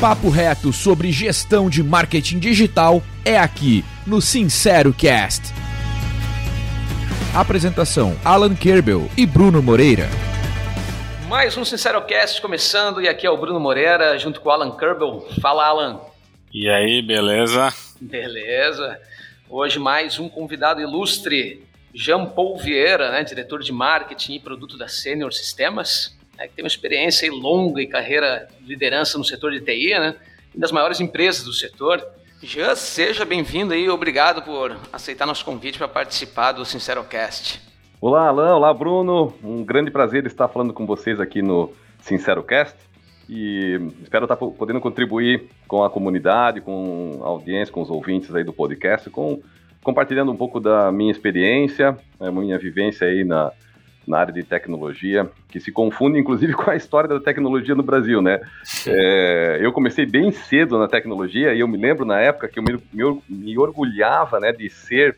papo reto sobre gestão de marketing digital é aqui no Sincero Cast. Apresentação: Alan Kerbel e Bruno Moreira. Mais um Sincero Cast começando e aqui é o Bruno Moreira junto com o Alan Kerbel. Fala, Alan. E aí, beleza? Beleza. Hoje mais um convidado ilustre, Jean Paul Vieira, né, diretor de marketing e produto da Senior Sistemas né, que tem uma experiência longa e carreira de liderança no setor de TI, né, e das maiores empresas do setor. Jean, seja bem-vindo e obrigado por aceitar nosso convite para participar do SinceroCast. Olá, Alan, olá, Bruno. Um grande prazer estar falando com vocês aqui no SinceroCast e espero estar podendo contribuir com a comunidade, com a audiência, com os ouvintes aí do podcast, com compartilhando um pouco da minha experiência, a minha vivência aí na, na área de tecnologia, que se confunde inclusive com a história da tecnologia no Brasil, né? É, eu comecei bem cedo na tecnologia e eu me lembro na época que eu me, me, me orgulhava né, de ser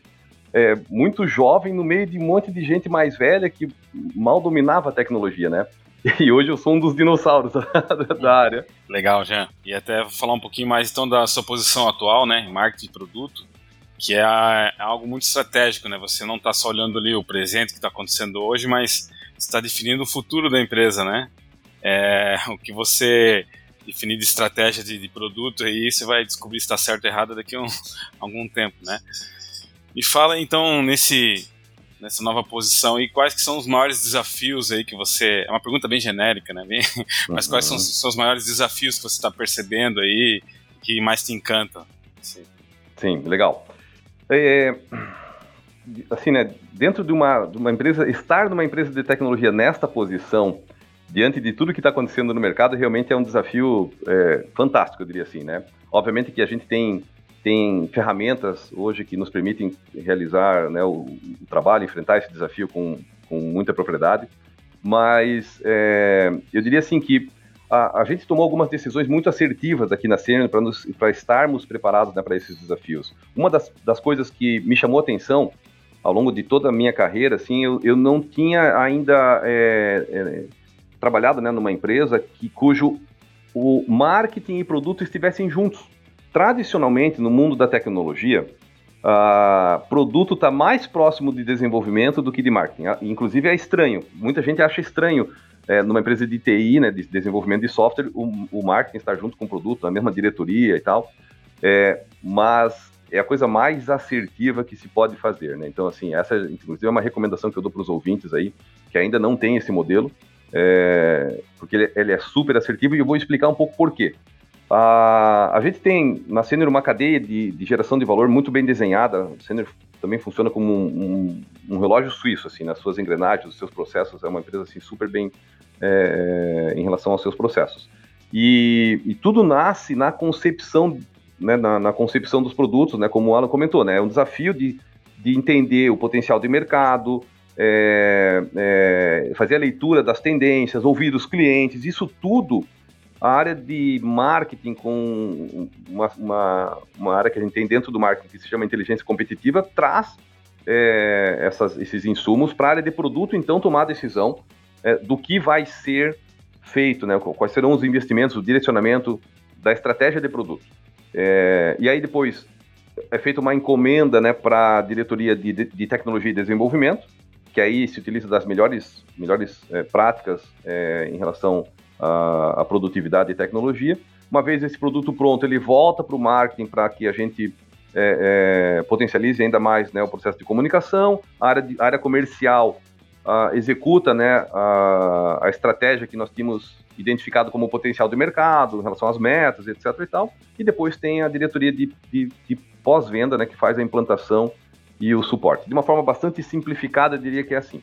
é, muito jovem no meio de um monte de gente mais velha que mal dominava a tecnologia, né? E hoje eu sou um dos dinossauros da área. Legal, Jean. E até falar um pouquinho mais então da sua posição atual, né? Marketing de produto que é, é, algo muito estratégico, né? Você não está só olhando ali o presente que está acontecendo hoje, mas está definindo o futuro da empresa, né? É, o que você definir de estratégia de, de produto aí você vai descobrir se está certo ou errado daqui a um, algum tempo, né? Me fala então nesse nessa nova posição e quais que são os maiores desafios aí que você é uma pergunta bem genérica, né? Bem, mas quais são, são os maiores desafios que você está percebendo aí que mais te encantam? Sim, Sim legal. É, assim, né, dentro de uma, de uma empresa, estar numa empresa de tecnologia nesta posição, diante de tudo que está acontecendo no mercado, realmente é um desafio é, fantástico, eu diria assim, né? Obviamente que a gente tem, tem ferramentas hoje que nos permitem realizar né, o, o trabalho, enfrentar esse desafio com, com muita propriedade, mas é, eu diria assim que a, a, gente tomou algumas decisões muito assertivas aqui na cena para estarmos preparados né, para esses desafios. Uma das, das coisas que me chamou atenção ao longo de toda a minha carreira, assim, eu, eu não tinha ainda é, é, trabalhado né, numa empresa que, cujo o marketing e produto estivessem juntos. Tradicionalmente, no mundo da tecnologia, Uh, produto está mais próximo de desenvolvimento do que de marketing. Inclusive é estranho. Muita gente acha estranho é, numa empresa de TI, né, de desenvolvimento de software, o, o marketing está junto com o produto, na mesma diretoria e tal, é, mas é a coisa mais assertiva que se pode fazer, né? Então, assim, essa, inclusive, é uma recomendação que eu dou para os ouvintes aí, que ainda não tem esse modelo, é, porque ele, ele, é super assertivo e eu vou explicar um pouco por quê. A, a gente tem na Senior uma cadeia de, de geração de valor muito bem desenhada. A Senior também funciona como um, um, um, relógio suíço, assim, nas suas engrenagens, os seus processos. É uma empresa assim super bem é, em relação aos seus processos. E, e tudo nasce na concepção, né, na, na, concepção dos produtos, né, como o Alan comentou, né, é um desafio de, de entender o potencial de mercado, é, é, fazer a leitura das tendências, ouvir os clientes, isso tudo a área de marketing com uma, uma, uma, área que a gente tem dentro do marketing que se chama inteligência competitiva traz é, essas, esses insumos para a área de produto então tomar a decisão é, do que vai ser feito, né? Quais serão os investimentos, o direcionamento da estratégia de produto. É, e aí depois é feita uma encomenda, né, para a diretoria de, de, tecnologia e desenvolvimento, que aí se utiliza das melhores, melhores é, práticas é, em relação à, à, produtividade e tecnologia. Uma vez esse produto pronto, ele volta para o marketing para que a gente é, é, potencialize ainda mais né, o processo de comunicação. A área, de, a área comercial executa né, a, a estratégia que nós tínhamos identificado como potencial de mercado, em relação às metas, etc. e tal. E depois tem a diretoria de, de, de pós-venda, né, que faz a implantação e o suporte. De uma forma bastante simplificada, eu diria que é assim.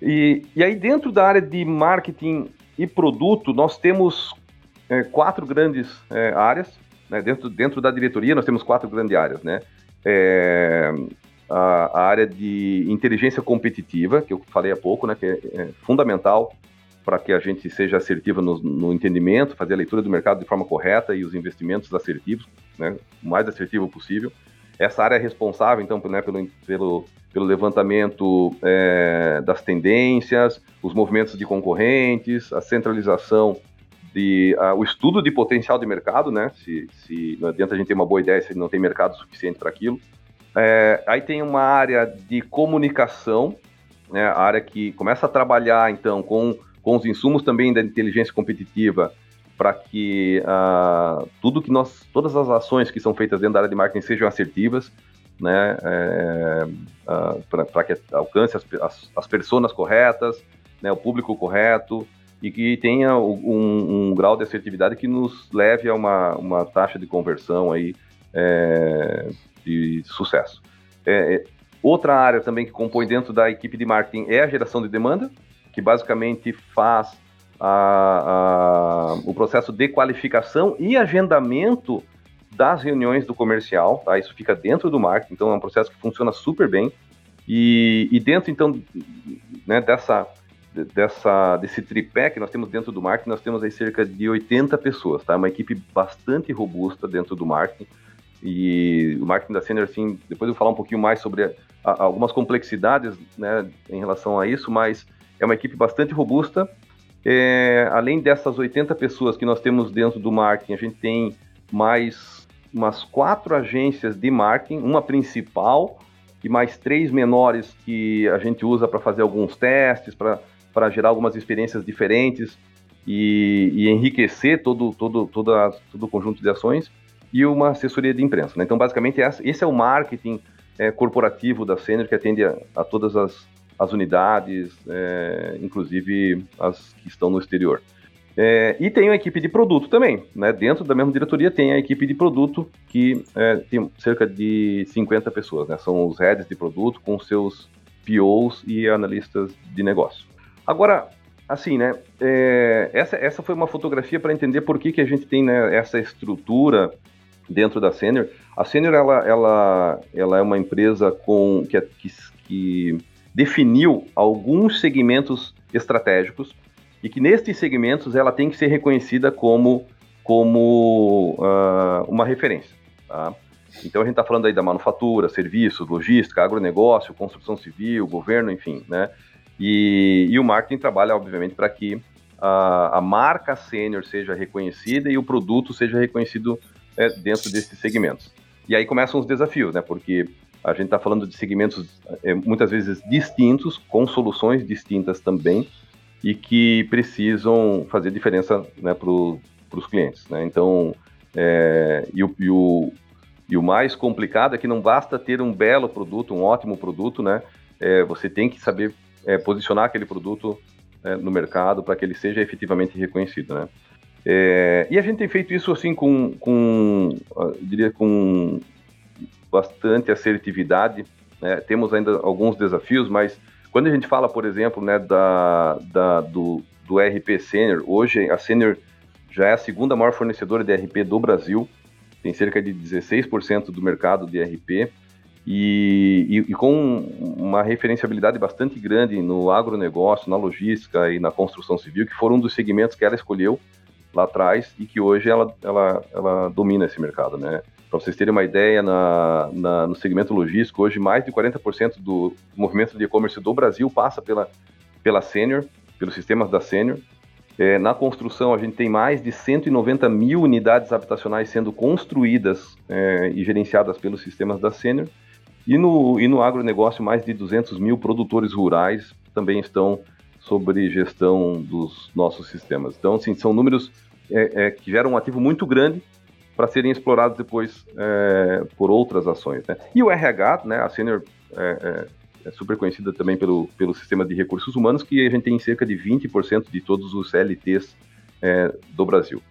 E, e aí, dentro da área de marketing e produto, nós temos é, quatro grandes é, áreas. Né, dentro, dentro da diretoria, nós temos quatro grandes áreas. Né? É, a, a, área de inteligência competitiva, que eu falei há pouco, né, que é, é fundamental para que a gente seja assertivo no, no, entendimento, fazer a leitura do mercado de forma correta e os investimentos assertivos, né, o mais assertivo possível. Essa área é responsável, então, né, pelo, pelo, pelo levantamento é, das tendências, os movimentos de concorrentes, a centralização de o estudo de potencial de mercado, né? Se, se não adianta a gente ter uma boa ideia se não tem mercado suficiente para aquilo. É, aí tem uma área de comunicação, né? A área que começa a trabalhar então com, com os insumos também da inteligência competitiva para que uh, tudo que nós, todas as ações que são feitas dentro da área de marketing sejam assertivas, né? É, uh, para que alcance as, as, as pessoas corretas, né? O público correto e que tenha um, um, grau de assertividade que nos leve a uma, uma taxa de conversão aí é, de sucesso. É, é, outra área também que compõe dentro da equipe de marketing é a geração de demanda, que basicamente faz a, a, o processo de qualificação e agendamento das reuniões do comercial, tá? Isso fica dentro do marketing, então é um processo que funciona super bem. E, e dentro, então, né, dessa dessa, desse tripé que nós temos dentro do marketing, nós temos aí cerca de 80 pessoas, tá? Uma equipe bastante robusta dentro do marketing. E o marketing da Senior, assim, depois eu vou falar um pouquinho mais sobre a, a, algumas complexidades né, em relação a isso, mas é uma equipe bastante robusta. É, além dessas 80 pessoas que nós temos dentro do marketing, a gente tem mais umas quatro agências de marketing, uma principal e mais três menores que a gente usa para fazer alguns testes, para gerar algumas experiências diferentes e, e enriquecer todo, todo, toda, todo o conjunto de ações e uma assessoria de imprensa. Né? Então, basicamente, esse é o marketing é, corporativo da Senior que atende a, a todas as, as unidades, é, inclusive as que estão no exterior. É, e tem a equipe de produto também, né? Dentro da mesma diretoria tem a equipe de produto que é, tem cerca de 50 pessoas, né? São os heads de produto com seus POs e analistas de negócio. Agora, assim, né? É, essa, essa foi uma fotografia para entender por que, que a gente tem né, essa estrutura dentro da Senior. A Senior ela, ela, ela é uma empresa com que, que, que definiu alguns segmentos estratégicos e que nestes segmentos ela tem que ser reconhecida como, como uh, uma referência. Tá? Então a gente está falando aí da manufatura, serviços, logística, agronegócio, construção civil, governo, enfim, né? E, e o marketing trabalha, obviamente, para que a, a marca sênior seja reconhecida e o produto seja reconhecido é, dentro desses segmentos. E aí começam os desafios, né? Porque a gente está falando de segmentos é, muitas vezes distintos, com soluções distintas também, e que precisam fazer diferença né, para os clientes. Né? Então, é, e, o, e, o, e o mais complicado é que não basta ter um belo produto, um ótimo produto, né? É, você tem que saber é, posicionar aquele produto no mercado para que ele seja efetivamente reconhecido, né? E a gente tem feito isso assim com, com diria com bastante assertividade. Né? Temos ainda alguns desafios, mas quando a gente fala, por exemplo, né, da, da do, do RP Senior, hoje a Senior já é a segunda maior fornecedora de RP do Brasil, tem cerca de 16% do mercado de RP. E, e, e, com uma referenciabilidade bastante grande no agronegócio, na logística e na construção civil, que foram um dos segmentos que ela escolheu lá atrás e que hoje ela, ela, ela domina esse mercado, né? Para vocês terem uma ideia, na, na, no segmento logístico, hoje mais de 40% do movimento de e-commerce do Brasil passa pela, pela Senior, pelos sistemas da Senior. É, na construção, a gente tem mais de 190 mil unidades habitacionais sendo construídas é, e gerenciadas pelos sistemas da Senior. E no, e no agronegócio, mais de 200 mil produtores rurais também estão sobre gestão dos nossos sistemas. Então, assim, são números é, é, que geram um ativo muito grande para serem explorados depois é, por outras ações. Né? E o RH, né, a Senior é, é, é, super conhecida também pelo, pelo sistema de recursos humanos, que a gente tem cerca de 20% de todos os CLTs é, do Brasil.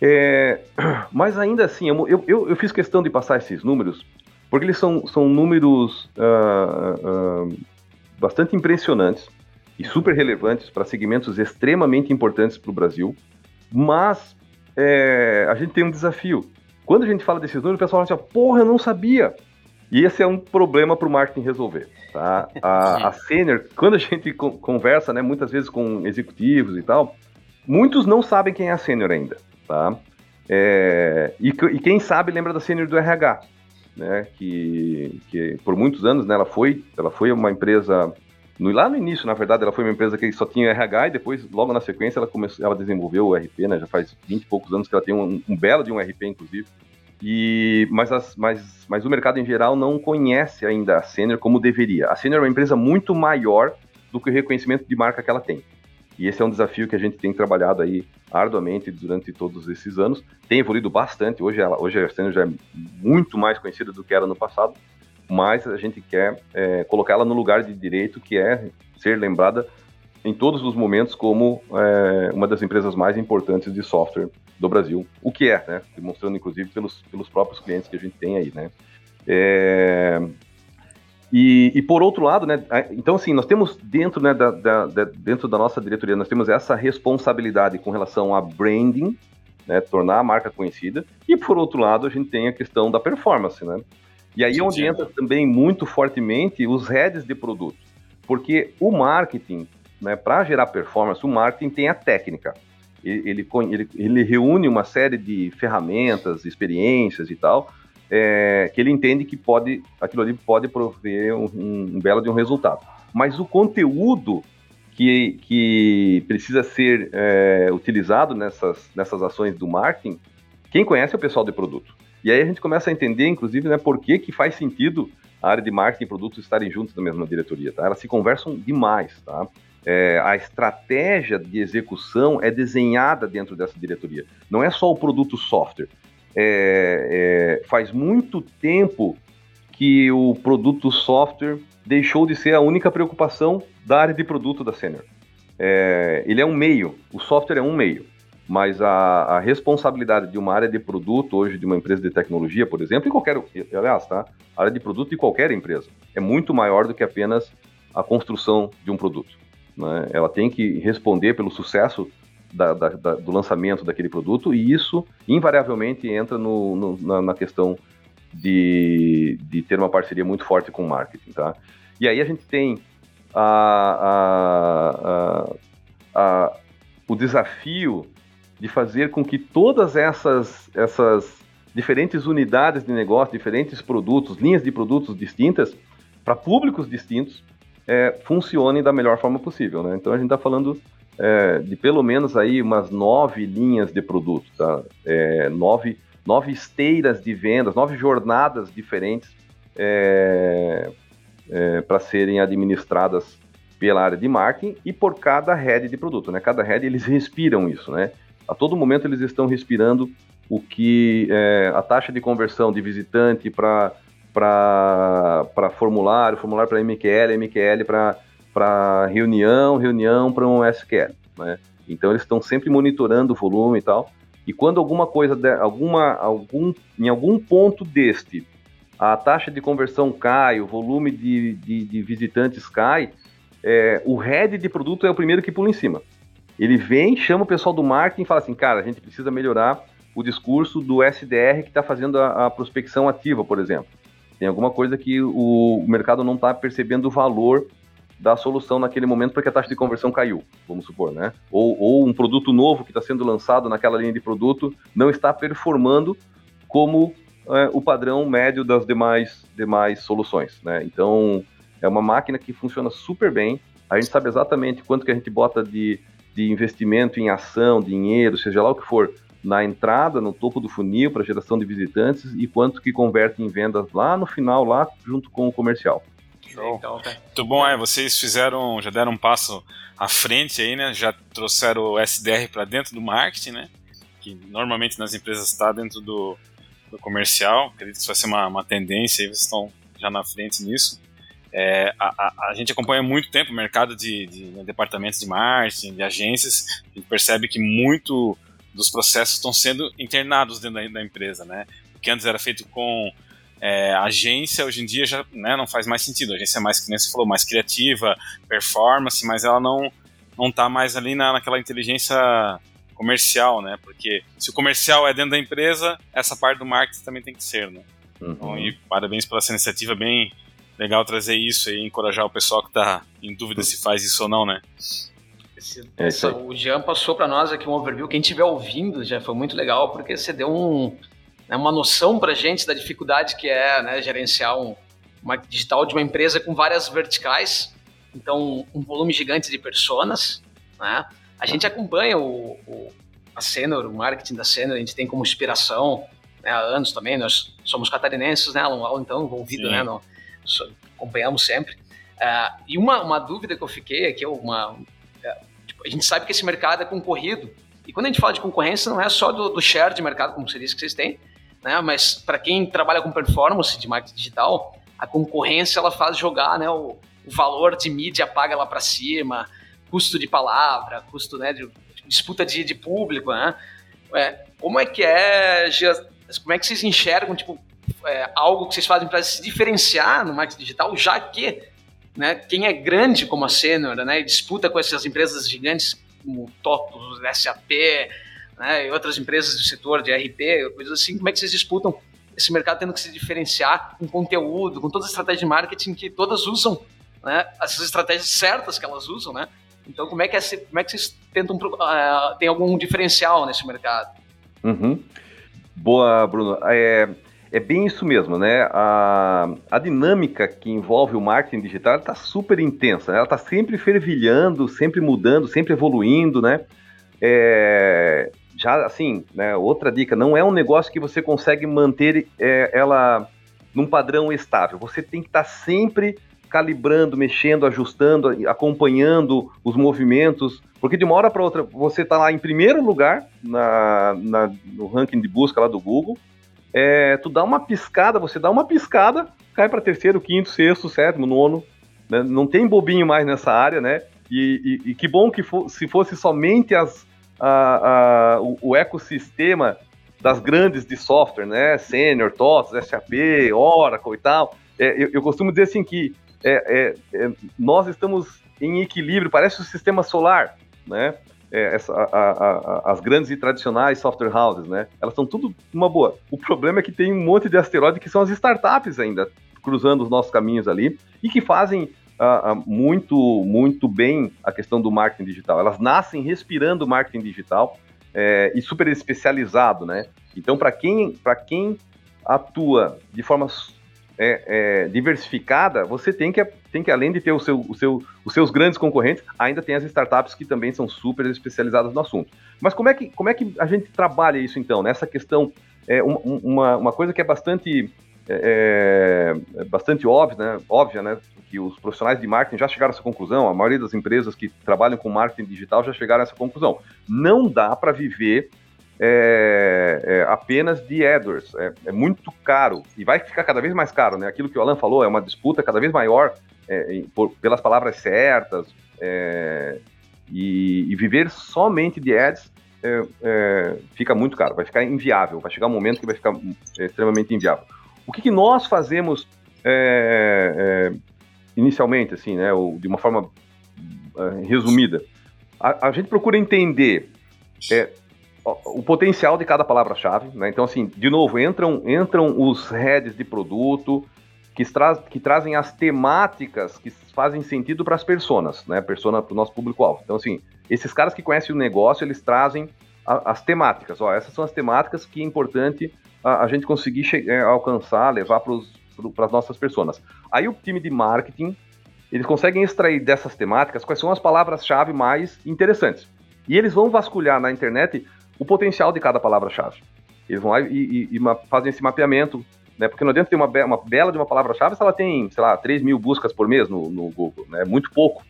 mas ainda assim, eu, eu, eu fiz questão de passar esses números porque eles são, são números uh, uh, bastante impressionantes e super relevantes para segmentos extremamente importantes para o Brasil, mas é, a gente tem um desafio. Quando a gente fala desses números, o pessoal fala assim, porra, eu não sabia. E esse é um problema para o marketing resolver. Tá? A, a Senior, quando a gente conversa, né, muitas vezes com executivos e tal, muitos não sabem quem é a Senior ainda. Tá? É, e, e, quem sabe lembra da Senior do RH né, que, que por muitos anos né, ela, foi, ela foi uma empresa No, lá no início, na verdade, ela foi uma empresa que só tinha RH e depois, logo na sequência, ela começou, ela desenvolveu o RP, né? Já faz 20 e poucos anos que ela tem um, um belo de um RP, inclusive. E, mas, as, mas, mas o mercado em geral não conhece ainda a Senior como deveria. A Senior é uma empresa muito maior do que o reconhecimento de marca que ela tem. E esse é um desafio que a gente tem trabalhado aí arduamente durante todos esses anos. Tem evoluído bastante. Hoje, ela, hoje a Senior já é muito mais conhecida do que era no passado, mas a gente quer é, colocar ela no lugar de direito, que é ser lembrada em todos os momentos como é, uma das empresas mais importantes de software do Brasil, o que é, né? Demonstrando inclusive pelos, pelos próprios clientes que a gente tem aí, né? É, e, e, por outro lado, né, então assim, nós temos dentro, né, da, da, da, dentro da nossa diretoria, nós temos essa responsabilidade com relação a branding, né, tornar a marca conhecida, e por outro lado a gente tem a questão da performance, né? E aí é onde entra também muito fortemente os heads de produto, porque o marketing, né, para gerar performance, o marketing tem a técnica, ele, ele, ele reúne uma série de ferramentas, experiências e tal, é, que ele entende que pode, aquilo ali pode prover um, um, belo de um resultado. Mas o conteúdo que, que precisa ser é, utilizado nessas, nessas ações do marketing, quem conhece é o pessoal de produto. E aí a gente começa a entender, inclusive, né, por que, que faz sentido a área de marketing e produtos estarem juntos na mesma diretoria, tá? Elas se conversam demais, tá? É, a estratégia de execução é desenhada dentro dessa diretoria. Não é só o produto software é, é, faz muito tempo que o produto software deixou de ser a única preocupação da área de produto da Senior. É, ele é um meio, o software é um meio, mas a, a, responsabilidade de uma área de produto hoje, de uma empresa de tecnologia, por exemplo, e qualquer, aliás, tá? Área de produto de qualquer empresa é muito maior do que apenas a construção de um produto. Né? Ela tem que responder pelo sucesso da, da, da, do lançamento daquele produto, e isso invariavelmente entra no, no, na, na, questão de, de ter uma parceria muito forte com o marketing. Tá? E aí a gente tem a, a, a, o desafio de fazer com que todas essas, essas diferentes unidades de negócio, diferentes produtos, linhas de produtos distintas, para públicos distintos, é, funcionem da melhor forma possível. Né? Então a gente está falando é, de pelo menos aí umas nove linhas de produto, tá? É, nove, nove esteiras de vendas, nove jornadas diferentes é, é para serem administradas pela área de marketing e por cada head de produto, né? Cada head eles respiram isso, né? A todo momento eles estão respirando o que é, a taxa de conversão de visitante para para formulário, formulário para MQL, MQL para reunião, reunião para um SQL, né? Então eles estão sempre monitorando o volume e tal. E quando alguma coisa, de, alguma, algum, em algum ponto deste, a taxa de conversão cai, o volume de, de, de visitantes cai, é, o head de produto é o primeiro que pula em cima. Ele vem, chama o pessoal do marketing e fala assim, cara, a gente precisa melhorar o discurso do SDR que está fazendo a, a, prospecção ativa, por exemplo. Tem alguma coisa que o, o mercado não está percebendo o valor da solução naquele momento porque a taxa de conversão caiu, vamos supor, né? Ou, ou um produto novo que está sendo lançado naquela linha de produto não está performando como é, o padrão médio das demais, demais soluções, né? Então, é uma máquina que funciona super bem, a gente sabe exatamente quanto que a gente bota de, de investimento em ação, dinheiro, seja lá o que for, na entrada, no topo do funil para geração de visitantes e quanto que converte em vendas lá no final, lá junto com o comercial. Show. Então, tá. Muito bom, é. Vocês fizeram, já deram um passo à frente aí, né? Já trouxeram o SDR para dentro do marketing, né? Que normalmente nas empresas está dentro do, do comercial. Acredito que isso vai ser uma, uma tendência aí, vocês estão já na frente nisso. É, a, a, a, gente acompanha muito tempo o mercado de, de, de, departamentos de marketing, de agências, a gente percebe que muito dos processos estão sendo internados dentro da, da empresa, né? O que antes era feito com é, agência hoje em dia já né, não faz mais sentido. A agência é mais, nem você falou, mais criativa, performance, mas ela não não está mais ali na, naquela inteligência comercial, né? Porque se o comercial é dentro da empresa, essa parte do marketing também tem que ser, né? Uhum. Então, e parabéns pela essa iniciativa, bem legal trazer isso e encorajar o pessoal que está em dúvida se faz isso ou não, né? Esse, é essa, o Jean passou para nós aqui um overview. Quem estiver ouvindo já foi muito legal, porque você deu um, né, uma noção para a gente da dificuldade que é né, gerenciar um marketing digital de uma empresa com várias verticais. então um volume gigante de personas, né? A gente acompanha o, o a Senor, o marketing da Senor, a gente tem como inspiração né, há anos também, nós somos catarinenses, né, Alan, então envolvido, né, no, acompanhamos sempre. Uh, e uma, uma dúvida que eu fiquei é que uma, uh, tipo, a gente sabe que esse mercado é concorrido, e quando a gente fala de concorrência, não é só do, do share de mercado, como você disse que vocês têm, né, mas para quem trabalha com performance de marketing digital, a concorrência ela faz jogar né, o, o valor de mídia paga lá para cima, custo de palavra, custo né, de disputa de, de público, né? É, como é que é, como é que vocês enxergam, tipo, é, algo que vocês fazem para se diferenciar no marketing digital, já que né, quem é grande como a Senior, né, disputa com essas empresas gigantes como TOTOS, SAP, né, e outras empresas do setor de RP, coisas assim, como é que vocês disputam esse mercado tendo que se diferenciar com conteúdo, com toda a estratégia de marketing que todas usam, né, essas estratégias certas que elas usam, né, então, como é que, é, como é que vocês tentam. Uh, tem algum diferencial nesse mercado? Uhum. Boa, Bruno. É, é bem isso mesmo, né? A, a dinâmica que envolve o marketing digital está super intensa. Né? Ela está sempre fervilhando, sempre mudando, sempre evoluindo, né? É, já assim, né, outra dica, não é um negócio que você consegue manter é, ela num padrão estável. Você tem que estar tá sempre calibrando, mexendo, ajustando, acompanhando os movimentos, porque de uma hora para outra você está lá em primeiro lugar na, na, no ranking de busca lá do Google, é, tu dá uma piscada, você dá uma piscada, cai para terceiro, quinto, sexto, sétimo, nono, né? não tem bobinho mais nessa área, né? E, e, e que bom que se fosse somente as, a, a, o, o, ecossistema das grandes de software, né? Senior, TOTS, SAP, Oracle e tal. É, eu, eu costumo dizer assim que é, é, é, nós estamos em equilíbrio, parece o sistema solar, né? É, essa, a, a, a, as grandes e tradicionais software houses, né? Elas são tudo uma boa. O problema é que tem um monte de asteroide que são as startups ainda cruzando os nossos caminhos ali e que fazem muito, muito bem a questão do marketing digital. Elas nascem respirando marketing digital é, e super especializado, né? Então, para quem, quem atua de forma é, é, diversificada, você tem que, tem que, além de ter o seu, o seu, os seus grandes concorrentes, ainda tem as startups que também são super especializadas no assunto. Mas como é que, como é que a gente trabalha isso então? Nessa questão, é, uma, uma coisa que é bastante, é, é, bastante óbvia, né, óbvia, né? Que os profissionais de marketing já chegaram a essa conclusão, a maioria das empresas que trabalham com marketing digital já chegaram a essa conclusão. Não dá para viver é, é, apenas de AdWords. É, é, muito caro e vai ficar cada vez mais caro. Né? Aquilo que o Alan falou é uma disputa cada vez maior é, por, pelas palavras certas é, e, e, viver somente de ads é, fica muito caro, vai ficar inviável, vai chegar um momento que vai ficar extremamente inviável. O que, que nós fazemos inicialmente, assim, né, de uma forma resumida? A, a gente procura entender o potencial de cada palavra-chave, né? Então, assim, de novo, entram, entram os heads de produto que, tra que trazem as temáticas que fazem sentido para as pessoas, né? Persona para o nosso público-alvo. Então, assim, esses caras que conhecem o negócio, eles trazem a, as temáticas. Ó, essas são as temáticas que é importante a, a gente conseguir é, alcançar, levar para as nossas pessoas. Aí o time de marketing, eles conseguem extrair dessas temáticas quais são as palavras-chave mais interessantes. E eles vão vasculhar na internet o potencial de cada palavra-chave. Eles vão lá e, e, e, fazem esse mapeamento, né? Porque não adianta ter uma, be uma bela de uma palavra-chave se ela tem, sei lá, 3 mil buscas por mês no, no Google, né? Muito pouco.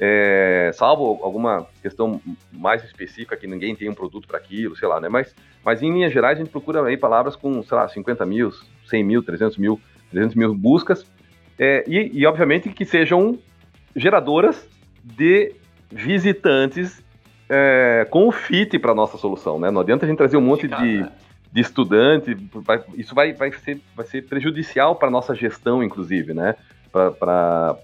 É, salvo alguma questão mais específica que ninguém tem um produto para aquilo, sei lá, né? Mas, mas em linhas gerais a gente procura aí palavras com, sei lá, 50 mil, 100 mil, 300 mil, 300 mil buscas é, e, e, obviamente, que sejam geradoras de visitantes é, com o fit para nossa solução, né? Não adianta a gente trazer um monte de, de estudante, vai, isso vai, vai, ser, vai ser prejudicial para nossa gestão, inclusive, né? Para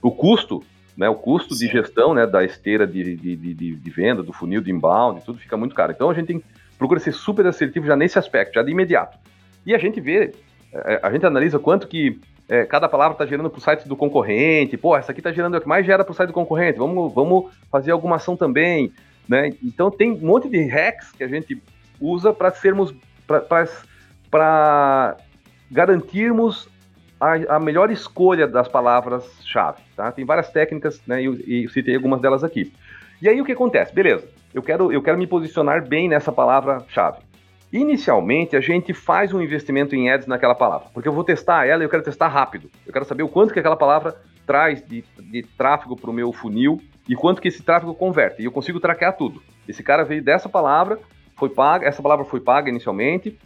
o custo, né? O custo Sim. de gestão, né? Da esteira de, de, de, de, venda, do funil de inbound, tudo fica muito caro. Então a gente tem, procura ser super assertivo já nesse aspecto, já de imediato. E a gente vê, é, a gente analisa quanto que é, cada palavra está gerando para o site do concorrente, pô, essa aqui está gerando o que mais gera para o site do concorrente, vamos, vamos fazer alguma ação também, né? Então tem um monte de hacks que a gente usa para sermos, para garantirmos a, a melhor escolha das palavras-chave. Tá? Tem várias técnicas, né, e, e citei algumas delas aqui. E aí o que acontece? Beleza, eu quero, eu quero me posicionar bem nessa palavra-chave. Inicialmente, a gente faz um investimento em ads naquela palavra, porque eu vou testar ela e eu quero testar rápido. Eu quero saber o quanto que aquela palavra traz de, de tráfego para o meu funil e quanto que esse tráfego converte. E eu consigo traquear tudo. Esse cara veio dessa palavra, foi paga, essa palavra foi paga inicialmente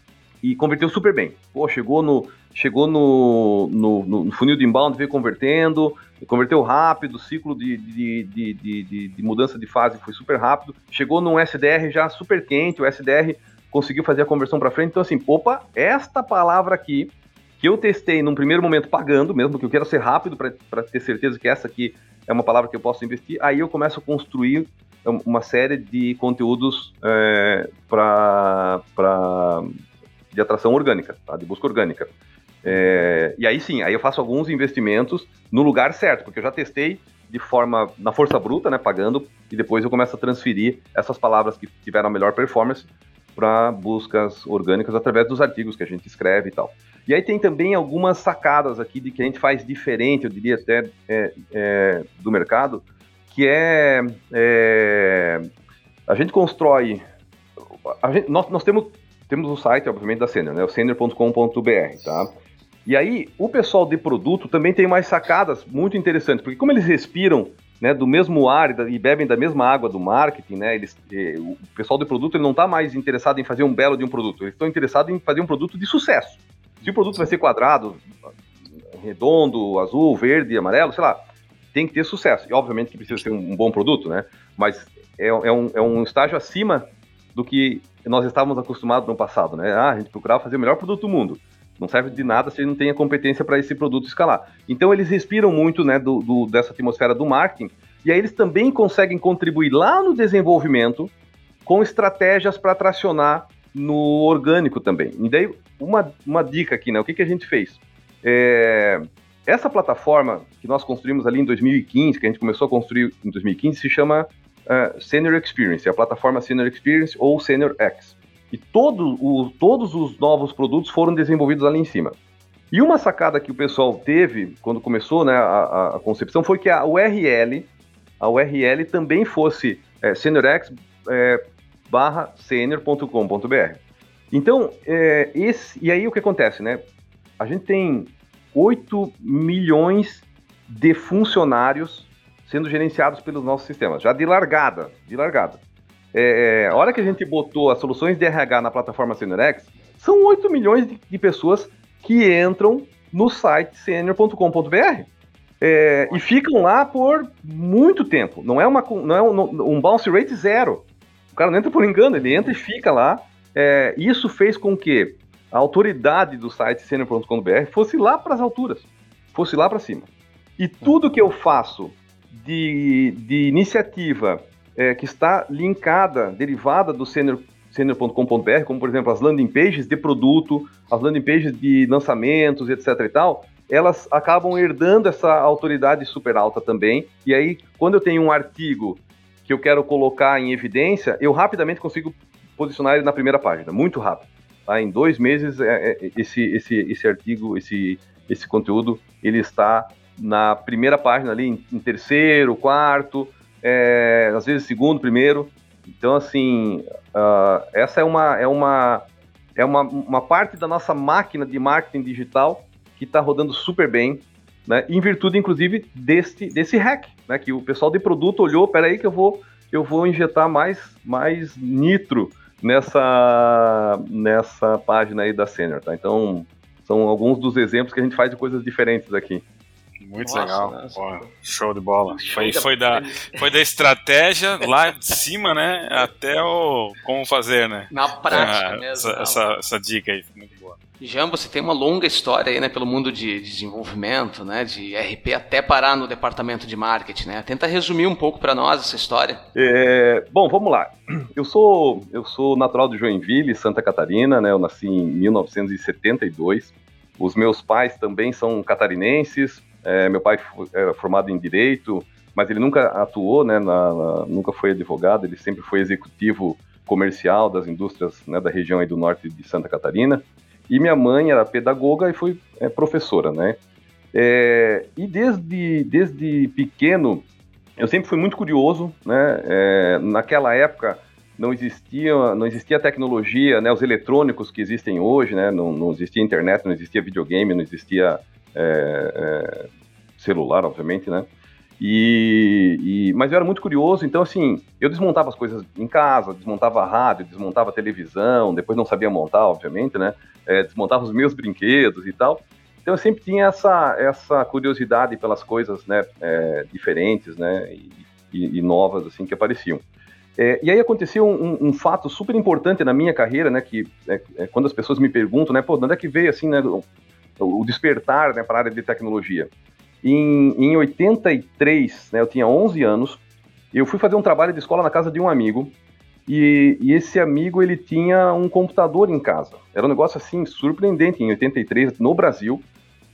e converteu super bem. Pô, chegou no, chegou no, no, no funil de inbound, veio convertendo, converteu rápido, o ciclo de, de, de, de, mudança de fase foi super rápido, chegou num SDR já super quente, o SDR conseguiu fazer a conversão para frente. Então, assim, opa, esta palavra aqui, que eu testei num primeiro momento pagando, mesmo que eu quero ser rápido para ter certeza que essa aqui é uma palavra que eu posso investir, aí eu começo a construir uma série de conteúdos é, para de atração orgânica, tá? de busca orgânica. É, e aí sim, aí eu faço alguns investimentos no lugar certo, porque eu já testei de forma na força bruta, né, pagando, e depois eu começo a transferir essas palavras que tiveram a melhor performance para buscas orgânicas através dos artigos que a gente escreve e tal. E aí tem também algumas sacadas aqui de que a gente faz diferente, eu diria até é, é, do mercado, que é, é a gente constrói, a gente, nós, nós temos temos o site, obviamente, da Senior, né, o senior.com.br, tá? E aí, o pessoal de produto também tem mais sacadas muito interessantes, porque como eles respiram né, do mesmo ar e bebem da mesma água do marketing, né, eles, o pessoal do produto ele não está mais interessado em fazer um belo de um produto, eles estão interessados em fazer um produto de sucesso. Se o produto vai ser quadrado, redondo, azul, verde, amarelo, sei lá, tem que ter sucesso. E obviamente que precisa ser um, um bom produto, né? Mas é, é, um, é um estágio acima do que nós estávamos acostumados no passado, né? Ah, a gente procurava fazer o melhor produto do mundo. Não serve de nada se ele não tem a competência para esse produto escalar. Então eles respiram muito né, do, do, dessa atmosfera do marketing, e aí eles também conseguem contribuir lá no desenvolvimento com estratégias para tracionar no orgânico também. E daí, uma, uma dica aqui, né? O que, que a gente fez? É, essa plataforma que nós construímos ali em 2015, que a gente começou a construir em 2015, se chama uh, Senior Experience, é a plataforma Senior Experience ou Senior X. E todo o, todos os novos produtos foram desenvolvidos ali em cima. E uma sacada que o pessoal teve quando começou né, a, a concepção foi que a URL, a URL também fosse é, seniorx é, barra senior.com.br. Então, é, esse, e aí o que acontece, né? A gente tem 8 milhões de funcionários sendo gerenciados pelos nossos sistemas, já de largada, de largada. É, é, a hora que a gente botou as soluções de RH na plataforma SeniorX, são 8 milhões de, de pessoas que entram no site senior.com.br. É, e ficam lá por muito tempo. Não é, uma, não é um, um, bounce rate zero. O cara não entra por engano, ele entra e fica lá. É, isso fez com que a autoridade do site senior.com.br fosse lá para as alturas, fosse lá para cima. E tudo que eu faço de, de iniciativa é, que está linkada, derivada do senior senior.com.br, como por exemplo as landing pages de produto, as landing pages de lançamentos, etc e tal, elas acabam herdando essa autoridade super alta também. E aí, quando eu tenho um artigo que eu quero colocar em evidência, eu rapidamente consigo posicionar ele na primeira página, muito rápido. Tá? Em dois meses, é, é, esse, esse, esse artigo, esse, esse conteúdo, ele está na primeira página ali, em terceiro, quarto, é, às vezes segundo, primeiro. Então, assim, uh, essa é uma, é, uma, é uma, uma parte da nossa máquina de marketing digital que está rodando super bem, né, em virtude, inclusive, desse, desse hack, né, que o pessoal de produto olhou, peraí que eu vou, eu vou injetar mais, mais nitro nessa, nessa página aí da Senior, tá? Então, são alguns dos exemplos que a gente faz de coisas diferentes aqui. Muito Nossa, legal. Pô, show de bola. Foi, foi, da, foi da estratégia lá de cima, né? Até o como fazer, né? Na prática ah, mesmo. Essa, essa, essa, dica aí, muito boa. Jambo, você tem uma longa história aí, né? Pelo mundo de desenvolvimento, né? De RP até parar no departamento de marketing, né? Tenta resumir um pouco para nós essa história. É, bom, vamos lá. Eu sou, eu sou natural de Joinville, Santa Catarina, né? Eu nasci em 1972. Os meus pais também são catarinenses, é, meu pai era formado em direito, mas ele nunca atuou, né, na, na, nunca foi advogado, ele sempre foi executivo comercial das indústrias né, da região aí do norte de Santa Catarina. e minha mãe era pedagoga e foi é, professora, né? É, e desde, desde pequeno, eu sempre fui muito curioso, né? É, naquela época não existia, não existia tecnologia, né? Os eletrônicos que existem hoje, né? Não, não existia internet, não existia videogame, não existia é, é, celular, obviamente, né? E, e, mas eu era muito curioso, então assim, eu desmontava as coisas em casa, desmontava a rádio, desmontava a televisão, depois não sabia montar, obviamente, né? É, desmontava os meus brinquedos e tal. Então eu sempre tinha essa, essa curiosidade pelas coisas, né, é, diferentes, né, e, e, novas assim que apareciam. É, e aí aconteceu um, um, fato super importante na minha carreira, né, que é, é quando as pessoas me perguntam, né, pô, de onde é que veio assim, né, o, despertar, né, para a área de tecnologia? Em, em 83, né, eu tinha 11 anos, eu fui fazer um trabalho de escola na casa de um amigo, e, e, esse amigo ele tinha um computador em casa. Era um negócio assim surpreendente em 83 no Brasil.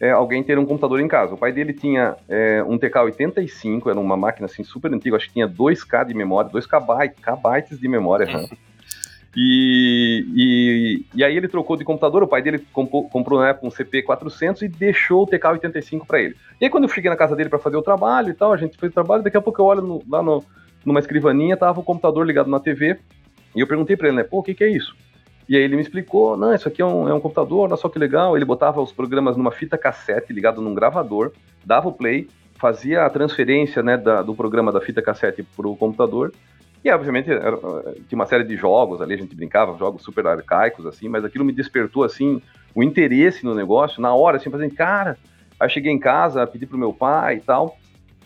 É, alguém ter um computador em casa. O pai dele tinha é, um TK-85, era uma máquina assim super antiga, acho que tinha 2K de memória, 2 KB, KB de memória. Né? E, e, e, aí ele trocou de computador, o pai dele comprou, comprou na época um CP400 e deixou o TK85 para ele. E aí quando eu cheguei na casa dele para fazer o trabalho e tal, a gente fez o trabalho, daqui a pouco eu olho no, lá no, numa escrivaninha, tava o computador ligado na TV, e eu perguntei para ele, né, pô, o que que é isso? E aí ele me explicou, não, isso aqui é um, é um computador, olha só que legal, ele botava os programas numa fita cassete ligado num gravador, dava o play, fazia a transferência né, da, do programa da fita cassete para o computador, e, obviamente, era, tinha uma série de jogos ali, a gente brincava, jogos super arcaicos, assim, mas aquilo me despertou, assim, o interesse no negócio, na hora, assim, fazendo, cara... Aí cheguei em casa, pedi pro meu pai e tal,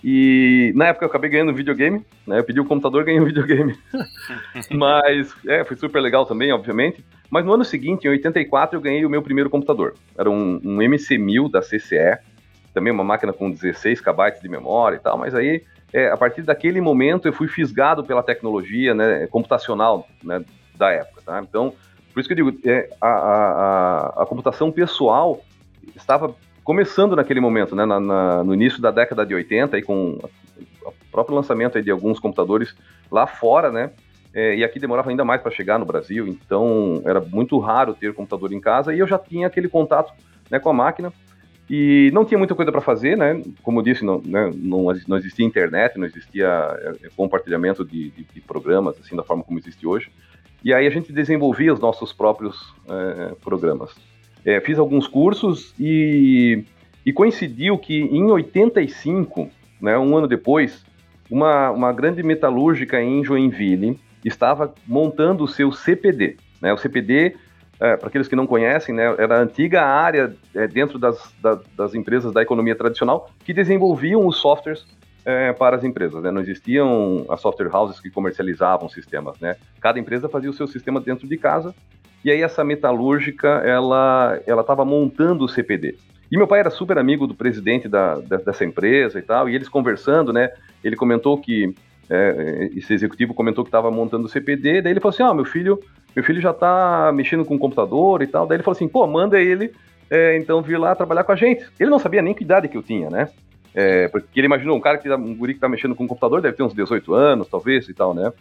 e na época eu acabei ganhando um videogame, né? Eu pedi o computador e ganhei um videogame. Mas, é, foi super legal também, obviamente. Mas no ano seguinte, em 84, eu ganhei o meu primeiro computador. Era um, um MC1000 da CCE, também uma máquina com 16 KB de memória e tal, mas aí é, a partir daquele momento eu fui fisgado pela tecnologia né, computacional né, da época. Tá? Então, por isso que eu digo, é, a, a, a, computação pessoal estava começando naquele momento, né, na, na, no início da década de 80, aí, com o próprio lançamento de alguns computadores lá fora, né, é, e aqui demorava ainda mais para chegar no Brasil, então era muito raro ter computador em casa, e eu já tinha aquele contato né, com a máquina, e não tinha muita coisa para fazer, né? Como eu disse, não, né? não, não, existia internet, não existia é, compartilhamento de, de, de, programas, assim, da forma como existe hoje. E aí a gente desenvolvia os nossos próprios é, programas. É, fiz alguns cursos e, e, coincidiu que em 85, né, um ano depois, uma, uma grande metalúrgica em Joinville estava montando o seu CPD. Né? O CPD é, para aqueles que não conhecem, né, era a antiga área é, dentro das, da, das empresas da economia tradicional que desenvolviam os softwares é, para as empresas. Né? Não existiam as software houses que comercializavam sistemas. Né? Cada empresa fazia o seu sistema dentro de casa e aí essa metalúrgica ela ela estava montando o CPD. E meu pai era super amigo do presidente da, dessa empresa e tal, e eles conversando, né? Ele comentou que é, esse executivo comentou que estava montando o CPD, daí ele falou assim: ah, meu filho meu filho já tá mexendo com o computador e tal. Daí ele falou assim, pô, manda ele é, então vir lá trabalhar com a gente. Ele não sabia nem que idade que eu tinha, né? É, porque ele imaginou um cara que tá, um guri que tá mexendo com o computador deve ter uns 18 anos, talvez, e tal, né?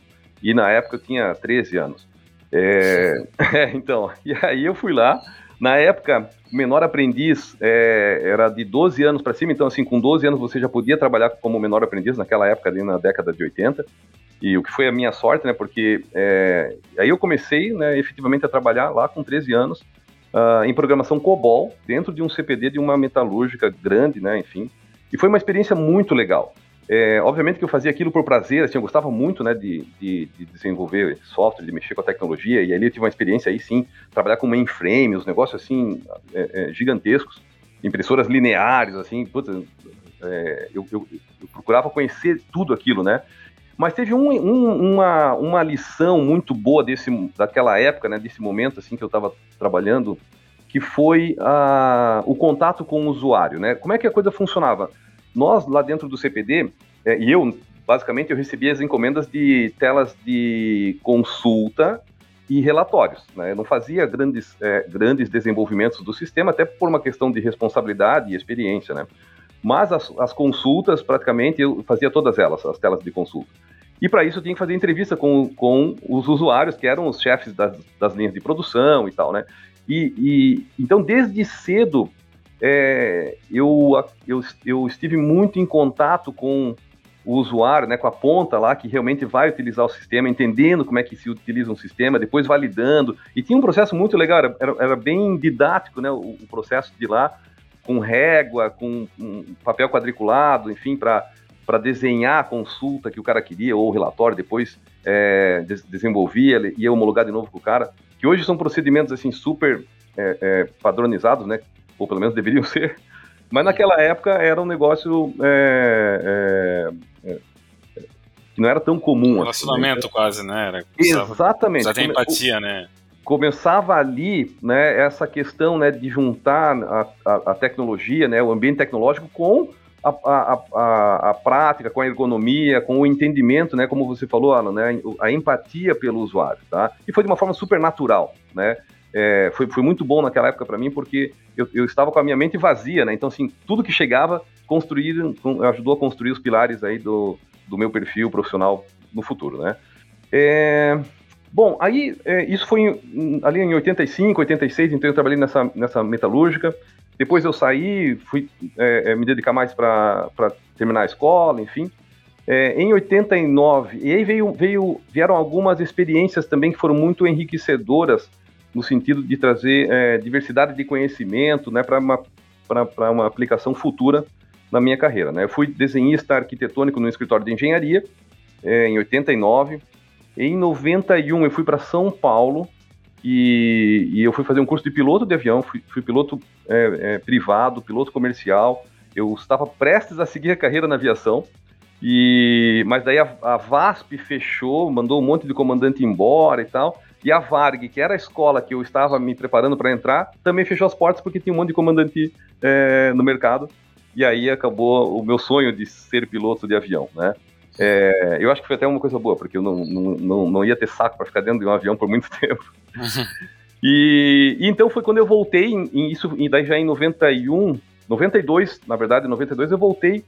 E na época eu tinha 13 anos. É, é, então, e aí eu fui lá. Na época, o menor aprendiz é, era de 12 anos para cima, então, assim, com 12 anos você já podia trabalhar como menor aprendiz, naquela época, ali na década de 80 e o que foi a minha sorte, né? Porque é, aí eu comecei, né, efetivamente a trabalhar lá com 13 anos uh, em programação COBOL dentro de um CPD de uma metalúrgica grande, né? Enfim, e foi uma experiência muito legal. É, obviamente que eu fazia aquilo por prazer, assim, eu gostava muito, né, de, de, de, desenvolver software, de mexer com a tecnologia, e ali eu tive uma experiência aí sim, trabalhar com mainframe, os negócios assim, é, é, gigantescos, impressoras lineares, assim, é, eu, eu, eu procurava conhecer tudo aquilo, né, mas teve um, um, uma, uma lição muito boa desse, daquela época, né, desse momento assim que eu estava trabalhando, que foi a, o contato com o usuário. Né? Como é que a coisa funcionava? Nós, lá dentro do CPD, é, e eu, basicamente, eu recebia as encomendas de telas de consulta e relatórios. Né? Eu não fazia grandes, é, grandes desenvolvimentos do sistema, até por uma questão de responsabilidade e experiência. Né? Mas as, as consultas, praticamente, eu fazia todas elas, as telas de consulta. E para isso eu tinha que fazer entrevista com, com os usuários, que eram os chefes das, das linhas de produção e tal, né? E, e então, desde cedo, é, eu, eu, eu estive muito em contato com o usuário, né, com a ponta lá que realmente vai utilizar o sistema, entendendo como é que se utiliza um sistema, depois validando. E tinha um processo muito legal, era, era, bem didático né, o, o, processo de lá, com régua, com um papel quadriculado, enfim, para desenhar a consulta que o cara queria, ou o relatório, depois é, des desenvolvia, ia homologar de novo com o cara, que hoje são procedimentos assim super é, é, padronizados, né, ou pelo menos deveriam ser, mas naquela época era um negócio é, é, é, que não era tão comum. Relacionamento assim, né? quase, né? Era, Exatamente. Já tem empatia, né? Começava ali, né, essa questão, né, de juntar a, a, a tecnologia, né, o ambiente tecnológico com a, a, a, a, prática, com a ergonomia, com o entendimento, né, como você falou, Alan, né, a empatia pelo usuário, tá? E foi de uma forma super natural, né? É, foi, foi muito bom naquela época para mim, porque eu, eu, estava com a minha mente vazia, né? Então, assim, tudo que chegava construir, ajudou a construir os pilares aí do, do meu perfil profissional no futuro, né? É, bom, aí é, isso foi em, ali em 85, 86, então eu trabalhei nessa, nessa metalúrgica. Depois eu saí, fui é, é me dedicar mais para terminar a escola, enfim. É, em 89, e aí veio, veio, vieram algumas experiências também que foram muito enriquecedoras no sentido de trazer é, diversidade de conhecimento né, para uma, uma aplicação futura na minha carreira. Né? Eu fui desenhista arquitetônico no escritório de engenharia é, em 89. Em 91 eu fui para São Paulo e, e, eu fui fazer um curso de piloto de avião, fui, fui piloto é, é, privado, piloto comercial. Eu estava prestes a seguir a carreira na aviação, e mas daí a, a VASP fechou, mandou um monte de comandante embora e tal. E a Varg, que era a escola que eu estava me preparando para entrar, também fechou as portas porque tinha um monte de comandante é, no mercado. E aí acabou o meu sonho de ser piloto de avião, né? É, eu acho que foi até uma coisa boa, porque eu não, não, não, não ia ter saco para ficar dentro de um avião por muito tempo. e, e, então foi quando eu voltei, em, em isso, e daí já em 91, 92, na verdade, em 92 eu voltei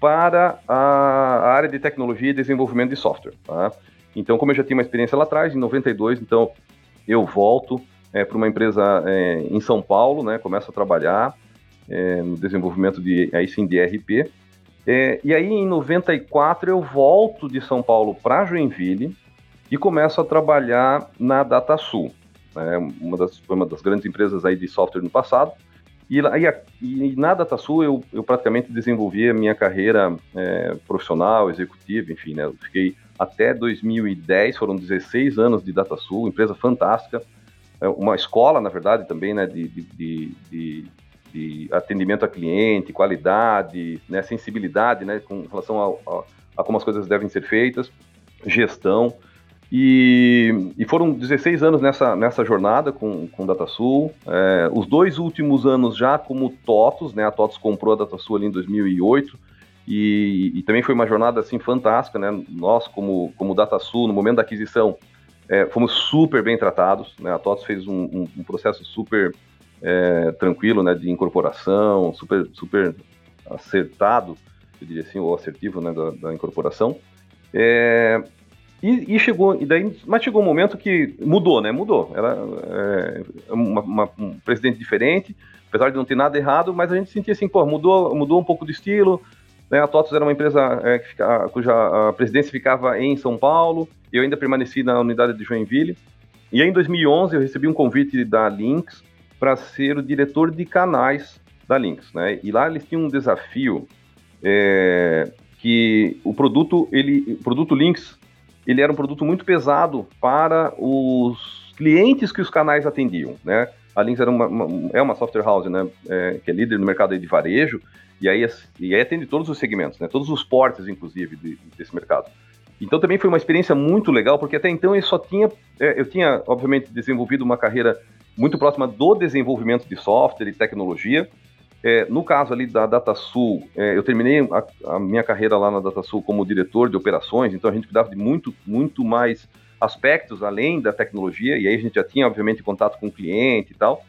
para a, a área de tecnologia e desenvolvimento de software. Tá? Então, como eu já tinha uma experiência lá atrás, em 92, então eu volto é, para uma empresa é, em São Paulo, né? Começo a trabalhar é, no desenvolvimento de aí sim de RP. É, e aí em 94 eu volto de São Paulo para Joinville e começo a trabalhar na DataSul, né, uma das uma das grandes empresas aí de software no passado. E, e, e na DataSul eu, eu praticamente desenvolvi a minha carreira é, profissional, executiva, enfim, né? Eu fiquei até 2010, foram 16 anos de DataSul, empresa fantástica, é uma escola, na verdade, também, né, de, de, de, de atendimento a cliente, qualidade, né, sensibilidade, né, com relação a, a, a, como as coisas devem ser feitas, gestão, e, e foram 16 anos nessa, nessa jornada com, com DataSul, é, os dois últimos anos já como TOTOS, né, a TOTOS comprou a DataSul ali em 2008, e, e, também foi uma jornada assim fantástica, né? Nós, como, como DataSul, no momento da aquisição, é, fomos super bem tratados. Né? A TOTS fez um, um, um processo super é, tranquilo né? de incorporação, super, super acertado, eu diria assim, ou assertivo né? da, da incorporação. É, e, e, chegou, e daí, mas chegou um momento que mudou, né? Mudou. Era é, uma, uma, um presidente diferente, apesar de não ter nada errado, mas a gente sentia assim, pô, mudou, mudou um pouco de estilo, né, a TOTOS era uma empresa é, fica, cuja presidência ficava em São Paulo, eu ainda permaneci na unidade de Joinville. E em 2011 eu recebi um convite da Lynx para ser o diretor de canais da Lynx. Né? E lá eles tinham um desafio é, que o produto, ele, o produto Lynx, ele era um produto muito pesado para os clientes que os canais atendiam. Né? A Lynx era uma, uma é uma software house né? É, que é líder no mercado de varejo, e aí, e aí atende todos os segmentos, né? todos os portes, inclusive, de, desse mercado. Então também foi uma experiência muito legal, porque até então eu só tinha, é, eu tinha, obviamente, desenvolvido uma carreira muito próxima do desenvolvimento de software e tecnologia. É, no caso ali da DataSul, é, eu terminei a, a, minha carreira lá na DataSul como diretor de operações, então a gente cuidava de muito, muito mais aspectos além da tecnologia, e aí a gente já tinha, obviamente, contato com o cliente e tal.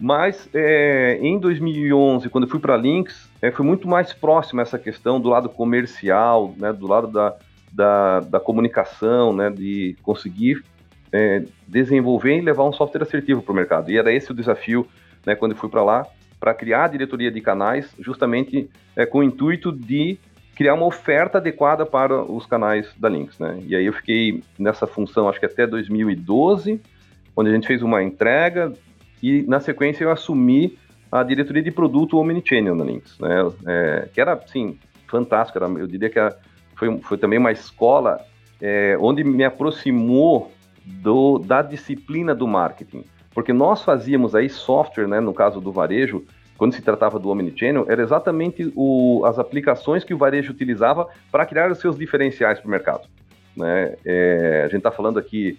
Mas é, em 2011, quando eu fui para a Lynx, é, foi muito mais próximo essa questão do lado comercial, né, do lado da, da, da comunicação, né, de conseguir é, desenvolver e levar um software assertivo para o mercado. E era esse o desafio, né, quando eu fui para lá, para criar a diretoria de canais, justamente é, com o intuito de criar uma oferta adequada para os canais da Lynx, né? E aí eu fiquei nessa função, acho que até 2012, onde a gente fez uma entrega e na sequência eu assumi a diretoria de produto Omnichannel na Lynx, né? É, que era, assim, fantástico, era, eu diria que era, foi, foi também uma escola é, onde me aproximou do, da disciplina do marketing, porque nós fazíamos aí software, né, no caso do varejo, quando se tratava do Omnichannel, era exatamente o, as aplicações que o varejo utilizava para criar os seus diferenciais para o mercado. Né? É, a gente está falando aqui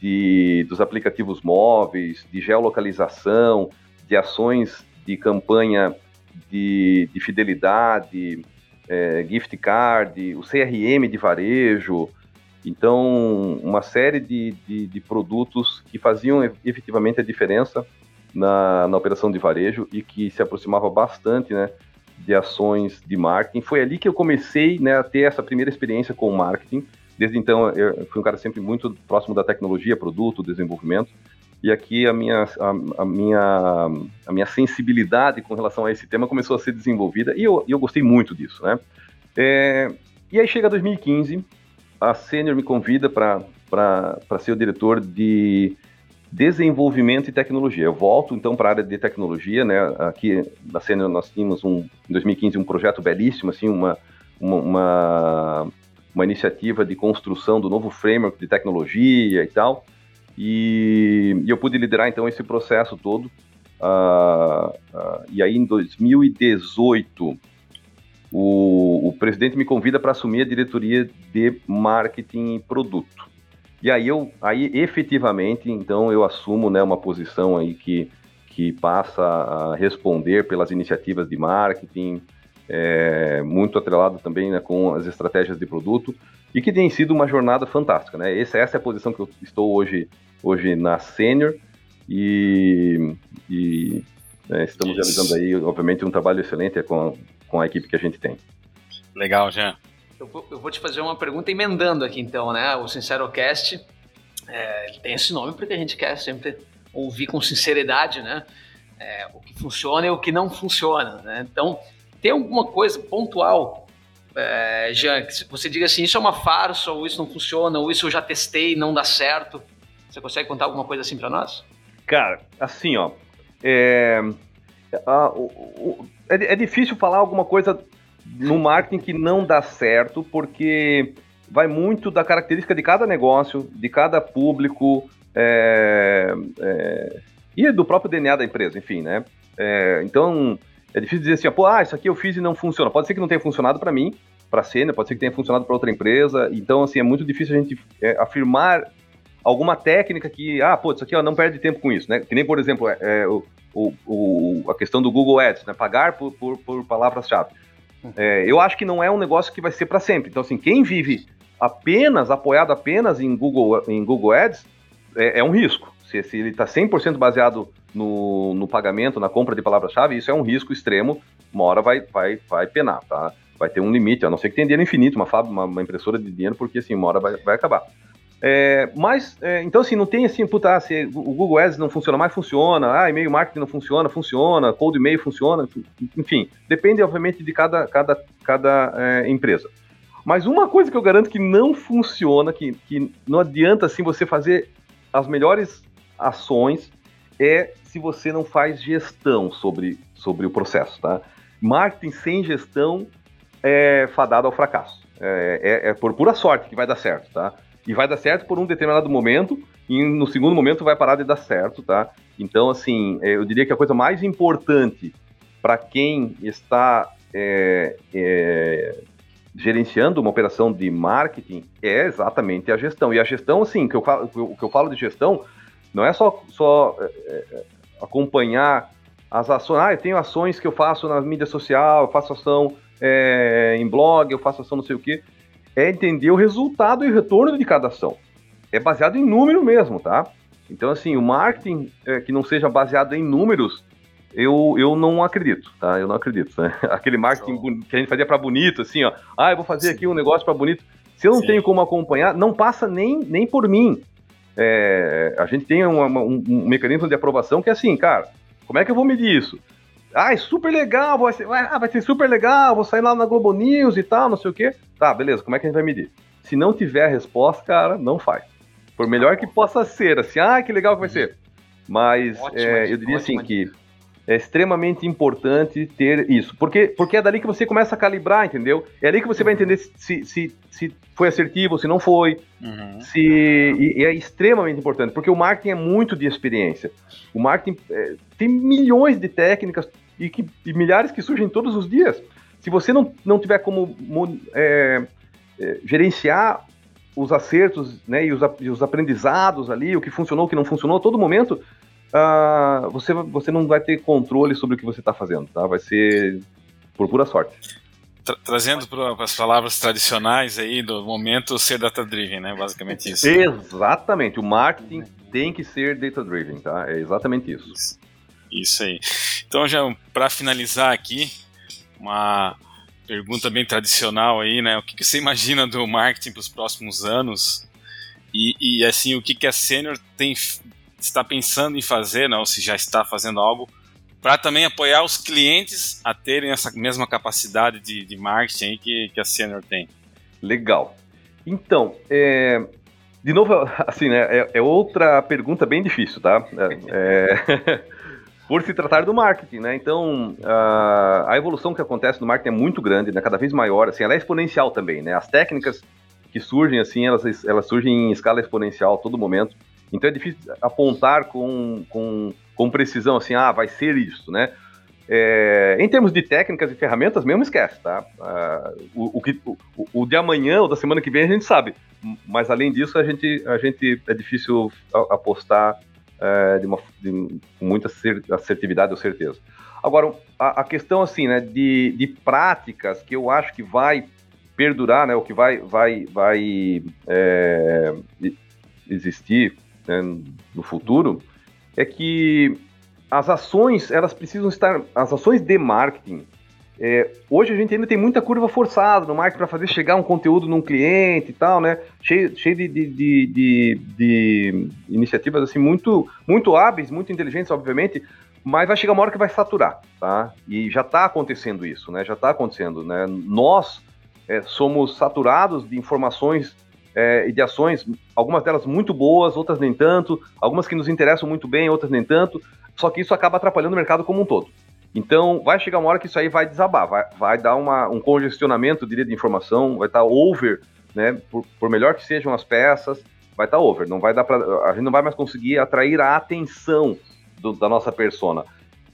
de, dos aplicativos móveis, de geolocalização, de ações de campanha de, de fidelidade, é, gift card, o CRM de varejo, então, uma série de, de, de, produtos que faziam efetivamente a diferença na, na operação de varejo e que se aproximava bastante né, de ações de marketing. Foi ali que eu comecei né, a ter essa primeira experiência com o marketing. Desde então, eu fui um cara sempre muito próximo da tecnologia, produto, desenvolvimento. E aqui a minha, a, a, minha, a minha sensibilidade com relação a esse tema começou a ser desenvolvida e eu, eu gostei muito disso, né? É, e aí chega 2015, a Senior me convida para ser o diretor de desenvolvimento e tecnologia. Eu volto então para a área de tecnologia, né? Aqui na Senior nós tínhamos um, em 2015 um projeto belíssimo, assim, uma, uma, uma, uma iniciativa de construção do novo framework de tecnologia e tal. E, e eu pude liderar então esse processo todo. Uh, uh, e aí em 2018 o, o presidente me convida para assumir a diretoria de marketing e produto. E aí eu, aí efetivamente, então eu assumo, né, uma posição aí que que passa a responder pelas iniciativas de marketing, é, muito atrelado também né, com as estratégias de produto e que tem sido uma jornada fantástica, né? Essa, essa é a posição que eu estou hoje, hoje na Senior e, e né, estamos Isso. realizando aí, obviamente, um trabalho excelente com, com a equipe que a gente tem. Legal, Jean. Eu vou, eu vou te fazer uma pergunta emendando aqui então, né? O SinceroCast é, tem esse nome porque a gente quer sempre ouvir com sinceridade, né? É, o que funciona e o que não funciona, né? Então, tem alguma coisa pontual, é, Jean, que você diga assim, isso é uma farsa, ou isso não funciona, ou isso eu já testei e não dá certo. Você consegue contar alguma coisa assim para nós? Cara, assim, ó, é, a, o, o, é, é difícil falar alguma coisa no marketing que não dá certo, porque vai muito da característica de cada negócio, de cada público, é, é, e do próprio DNA da empresa, enfim, né? É, então, é difícil dizer assim, pô, ah, isso aqui eu fiz e não funciona. Pode ser que não tenha funcionado para mim, para a Sênia, pode ser que tenha funcionado para outra empresa. Então, assim, é muito difícil a gente é, afirmar alguma técnica que, ah, pô, isso aqui ó, não perde tempo com isso, né? Que nem, por exemplo, é, é o, o, a questão do Google Ads, né? Pagar por, por, por palavras-chave. É, eu acho que não é um negócio que vai ser para sempre. Então, assim, quem vive apenas, apoiado apenas em Google, em Google Ads, é, é um risco. Se, se ele está 100% baseado no, no pagamento, na compra de palavras-chave, isso é um risco extremo. Uma hora vai, vai, vai penar, tá? Vai ter um limite, a não ser que tenha dinheiro infinito, uma, uma, uma impressora de dinheiro, porque assim, uma hora vai, vai acabar. É, mas, é, então assim, não tem assim, puta, ah, se o Google Ads não funciona mais, funciona, ah, e-mail marketing não funciona, funciona, cold e-mail funciona, enfim, depende, obviamente, de cada, cada, cada é, empresa. Mas uma coisa que eu garanto que não funciona, que, que não adianta, assim, você fazer as melhores ações, é se você não faz gestão sobre, sobre o processo, tá? Marketing sem gestão é fadado ao fracasso. É, é, é por pura sorte que vai dar certo, tá? E vai dar certo por um determinado momento, e no segundo momento vai parar de dar certo, tá? Então, assim, é, eu diria que a coisa mais importante para quem está é, é, gerenciando uma operação de marketing é exatamente a gestão. E a gestão, assim, que o que eu falo de gestão não é só, só é, é, acompanhar as ações. Ah, eu tenho ações que eu faço na mídia social, eu faço ação é, em blog, eu faço ação não sei o quê é entender o resultado e o retorno de cada ação. É baseado em número mesmo, tá? Então, assim, o marketing é, que não seja baseado em números, eu, eu não acredito, tá? Eu não acredito, né? Aquele marketing que a gente fazia para bonito, assim, ó. Ah, eu vou fazer Sim. aqui um negócio para bonito. Se eu não Sim. tenho como acompanhar, não passa nem, nem por mim. é, a gente tem uma, um, um, mecanismo de aprovação que é assim, cara, como é que eu vou medir isso? Ah, é super legal, vai ser, ah, vai ser super legal, vou sair lá na Globo News e tal, não sei o quê. Tá, beleza, como é que a gente vai medir? Se não tiver a resposta, cara, não faz. Por melhor que possa ser, assim, ah, que legal que vai ser. Mas ótimo, é, eu diria assim que é extremamente importante ter isso. Porque, porque é dali que você começa a calibrar, entendeu? É ali que você vai entender se, se, se foi assertivo, se não foi. Uhum. Se, e, e, é extremamente importante, porque o marketing é muito de experiência. O marketing é, tem milhões de técnicas e, que, e milhares que surgem todos os dias. Se você não, não tiver como é, é, gerenciar os acertos né, e, os, e os aprendizados ali, o que funcionou, o que não funcionou, a todo momento, uh, você, você não vai ter controle sobre o que você está fazendo, tá? Vai ser por pura sorte. Tra trazendo para as palavras tradicionais aí do momento ser data-driven, né? Basicamente isso. Exatamente. O marketing tem que ser data-driven, tá? É exatamente isso. isso. Isso aí. Então, já para finalizar aqui, uma pergunta bem tradicional aí, né? O que, que você imagina do marketing para os próximos anos? E, e, assim, o que, que a Senior tem está pensando em fazer, né, ou se já está fazendo algo, para também apoiar os clientes a terem essa mesma capacidade de, de marketing que, que a Senior tem. Legal. Então, é, de novo, assim, né, é, é, outra pergunta bem difícil, tá? É, é por se tratar do marketing, né? Então, a, a evolução que acontece no marketing é muito grande, né? Cada vez maior, assim, ela é exponencial também, né? As técnicas que surgem, assim, elas, elas surgem em escala exponencial a todo momento. Então é difícil apontar com, com, com precisão assim, ah, vai ser isso, né? É, em termos de técnicas e ferramentas, mesmo esquece, tá? Uh, o, que, o, o, de amanhã ou da semana que vem a gente sabe, mas além disso a gente, a gente é difícil apostar é, de, uma, de muita assertividade ou certeza. Agora, a, a, questão assim, né, de, de práticas que eu acho que vai perdurar, né, o que vai, vai, vai é, existir né, no futuro, é que as ações, elas precisam estar, as ações de marketing, é, hoje a gente ainda tem muita curva forçada no marketing para fazer chegar um conteúdo num cliente e tal, né? Cheio, cheio de, de, de, de, iniciativas assim muito, muito hábeis, muito inteligentes, obviamente, mas vai chegar uma hora que vai saturar, tá? E já está acontecendo isso, né? Já está acontecendo, né? Nós é, somos saturados de informações é, e de ações, algumas delas muito boas, outras nem tanto, algumas que nos interessam muito bem, outras nem tanto, só que isso acaba atrapalhando o mercado como um todo. Então, vai chegar uma hora que isso aí vai desabar, vai, vai dar uma, um congestionamento, de informação, vai estar tá over, né? Por, por, melhor que sejam as peças, vai estar tá over. Não vai dar pra, a gente não vai mais conseguir atrair a atenção do, da nossa persona.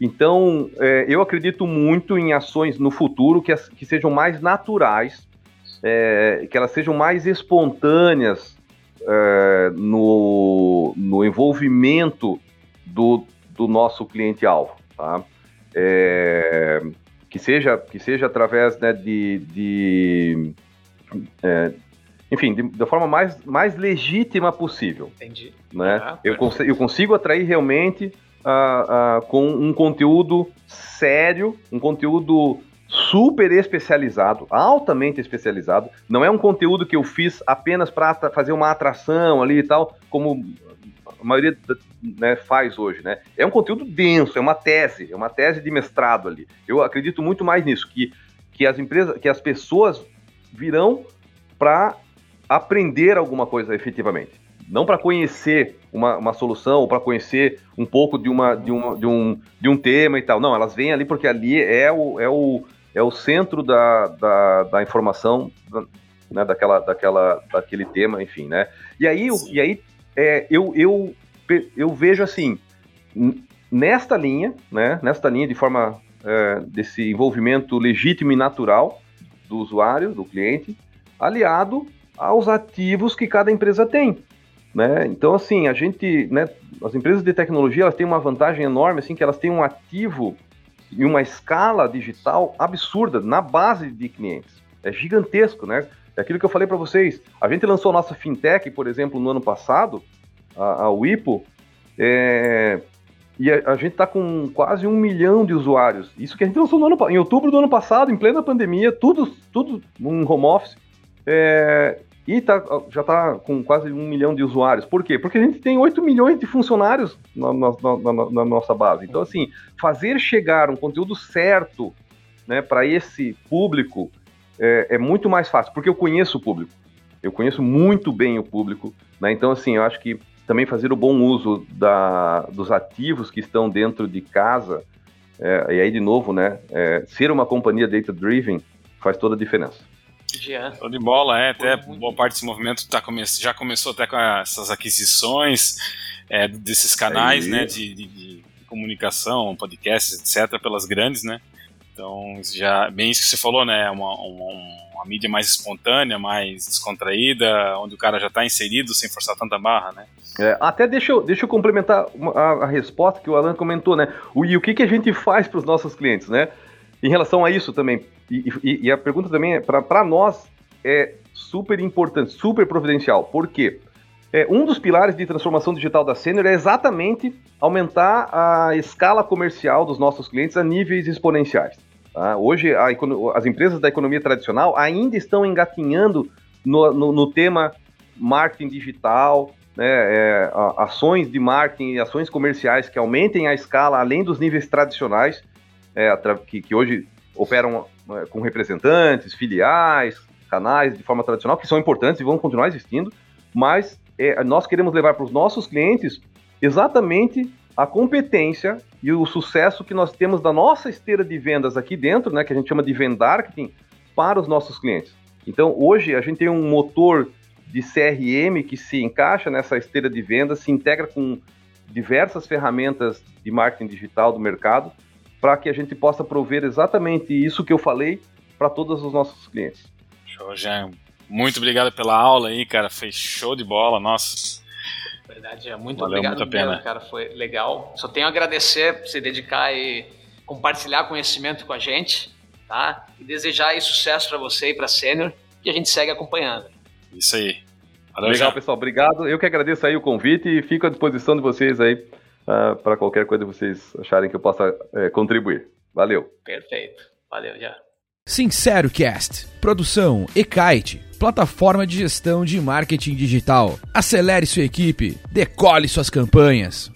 Então, é, eu acredito muito em ações no futuro que, as, que sejam mais naturais, é, que elas sejam mais espontâneas é, no, no envolvimento do, do nosso cliente-alvo, tá? É, que seja que seja através né, de, de é, enfim, de, da forma mais, mais legítima possível. Entendi. Né? Ah, eu, cons eu consigo atrair realmente uh, com um conteúdo sério, um conteúdo super especializado, altamente especializado. Não é um conteúdo que eu fiz apenas para fazer uma atração ali e tal, como a maioria né, faz hoje, né? É um conteúdo denso, é uma tese, é uma tese de mestrado ali. Eu acredito muito mais nisso, que, que as empresas, que as pessoas virão para aprender alguma coisa efetivamente. Não para conhecer uma, uma solução ou para conhecer um pouco de, uma, de, uma, de, um, de um tema e tal. Não, elas vêm ali porque ali é o, é o, é o centro da, da, da informação, né, daquela, daquela, daquele tema, enfim, né? E aí, e aí é, eu, eu, eu vejo assim, nesta linha, né, nesta linha de forma é, desse envolvimento legítimo e natural do usuário, do cliente, aliado aos ativos que cada empresa tem. Né? Então, assim, a gente, né, as empresas de tecnologia, elas têm uma vantagem enorme, assim, que elas têm um ativo em uma escala digital absurda na base de clientes. É gigantesco, né? É aquilo que eu falei para vocês. A gente lançou a nossa fintech, por exemplo, no ano passado, a, a Wipo, é, e a, a gente está com quase um milhão de usuários. Isso que a gente lançou no ano, em outubro do ano passado, em plena pandemia, tudo, tudo num home office. É, e tá, já está com quase um milhão de usuários. Por quê? Porque a gente tem 8 milhões de funcionários na, na, na, na nossa base. Então, assim, fazer chegar um conteúdo certo né, para esse público é, é, muito mais fácil, porque eu conheço o público. Eu conheço muito bem o público. Né? Então, assim, eu acho que também fazer o bom uso da, dos ativos que estão dentro de casa, é, e aí, de novo, né, é, ser uma companhia data-driven faz toda a diferença. Yeah. Show de bola, é. Até boa parte desse movimento tá come já começou até com essas aquisições é, desses canais, né, de, de, de, comunicação, podcasts, etc., pelas grandes, né? Então, já, bem isso que você falou, né? Uma, uma, uma mídia mais espontânea, mais descontraída, onde o cara já está inserido sem forçar tanta barra, né? É, até deixa eu, deixa eu complementar a, a, resposta que o Alan comentou, né? O, e o que, que a gente faz para os nossos clientes, né? Em relação a isso também, e, e, e a pergunta também é para nós é super importante, super providencial. Por quê? É, um dos pilares de transformação digital da Senior é exatamente aumentar a escala comercial dos nossos clientes a níveis exponenciais. Tá? Hoje, a, as empresas da economia tradicional ainda estão engatinhando no, no, no tema marketing digital, né, é, ações de marketing, ações comerciais que aumentem a escala além dos níveis tradicionais é, que, que, hoje operam é, com representantes, filiais, canais de forma tradicional, que são importantes e vão continuar existindo, mas é, nós queremos levar para os nossos clientes exatamente a competência e o sucesso que nós temos da nossa esteira de vendas aqui dentro, né, que a gente chama de vendarketing, para os nossos clientes. Então, hoje a gente tem um motor de CRM que se encaixa nessa esteira de vendas, se integra com diversas ferramentas de marketing digital do mercado para que a gente possa prover exatamente isso que eu falei para todos os nossos clientes. Show, Jean. Muito obrigado pela aula aí, cara. Fez show de bola, nossa. Verdade, é muito Valeu obrigado muito a pena. Mesmo, cara. Foi legal. Só tenho a agradecer por se dedicar e compartilhar conhecimento com a gente, tá? E desejar aí sucesso para você e para a Sênior, e a gente segue acompanhando. Isso aí. Valeu, Legal, já. pessoal. Obrigado. Eu que agradeço aí o convite e fico à disposição de vocês aí uh, para qualquer coisa que vocês acharem que eu possa uh, contribuir. Valeu. Perfeito. Valeu já. Sincero Cast. Produção Ekite, plataforma de gestão de marketing digital. Acelere sua equipe, decole suas campanhas.